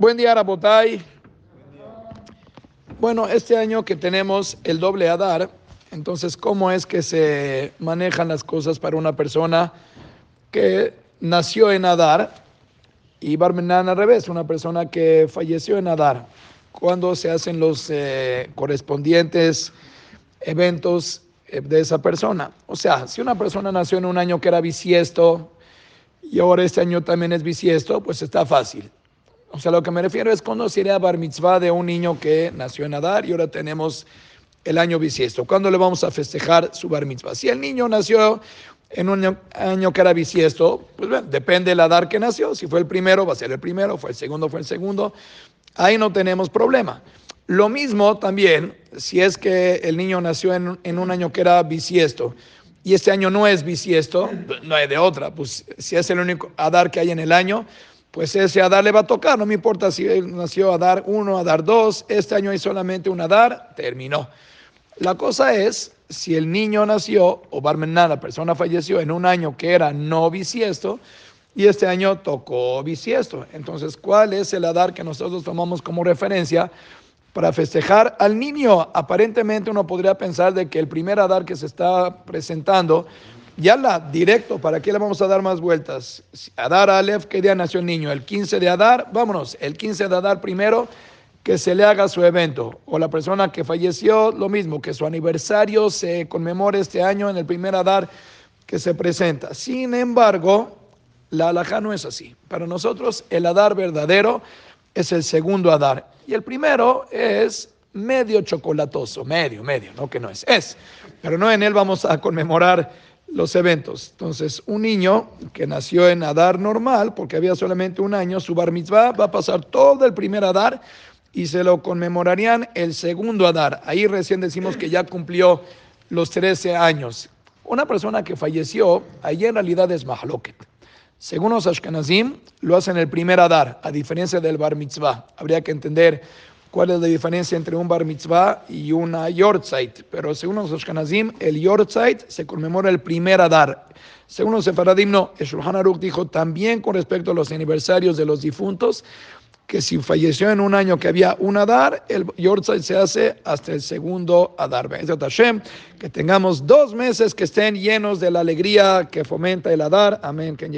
Buen día, Rabotay. Bueno, este año que tenemos el doble Adar, entonces, ¿cómo es que se manejan las cosas para una persona que nació en Adar y Barmenan al revés, una persona que falleció en Adar? ¿Cuándo se hacen los eh, correspondientes eventos eh, de esa persona? O sea, si una persona nació en un año que era bisiesto y ahora este año también es bisiesto, pues está fácil o sea, lo que me refiero es cuando sería bar mitzvah de un niño que nació en Adar y ahora tenemos el año bisiesto. ¿Cuándo le vamos a festejar su bar mitzvah? Si el niño nació en un año, que era bisiesto, pues bueno, depende del Adar que nació. Si fue el primero, va a ser el primero, fue el segundo, fue el segundo. Ahí no tenemos problema. Lo mismo también si es que el niño nació en, en un año que era bisiesto y este año no es bisiesto, no hay de otra. Pues si es el único Adar que hay en el año, pues ese Adar le va a tocar, no me importa si él nació a dar uno, a dar dos, este año hay solamente un Adar, terminó. La cosa es, si el niño nació, o Barmená, la persona falleció en un año que era no bisiesto, y este año tocó bisiesto. Entonces, ¿cuál es el Adar que nosotros tomamos como referencia para festejar al niño? Aparentemente uno podría pensar de que el primer Adar que se está presentando ya la directo, ¿para qué le vamos a dar más vueltas? Adar Aleph, ¿qué día nació el niño? El 15 de Adar, vámonos, el 15 de Adar primero, que se le haga su evento. O la persona que falleció, lo mismo, que su aniversario se conmemore este año en el primer Adar que se presenta. Sin embargo, la alhaja no es así. Para nosotros, el Adar verdadero es el segundo Adar. Y el primero es medio chocolatoso, medio, medio, no que no es, es. Pero no en él vamos a conmemorar los eventos. Entonces, un niño que nació en Adar normal, porque había solamente un año, su bar mitzvah va a pasar todo el primer Adar y se lo conmemorarían el segundo Adar. Ahí recién decimos que ya cumplió los 13 años. Una persona que falleció, ahí en realidad es Mahloket. Según los Ashkenazim, lo hacen el primer Adar, a diferencia del bar mitzvah. Habría que entender cuál es la diferencia entre un bar mitzvah y una yortzeit. Pero según los Ashkenazim, el yortzeit se conmemora el primer Adar. Según los Sefaradim, no. El Shulchan Aruch dijo también con respecto a los aniversarios de los difuntos, que si falleció en un año que había un Adar, el yortzeit se hace hasta el segundo Adar. Que tengamos dos meses que estén llenos de la alegría que fomenta el Adar. Amén.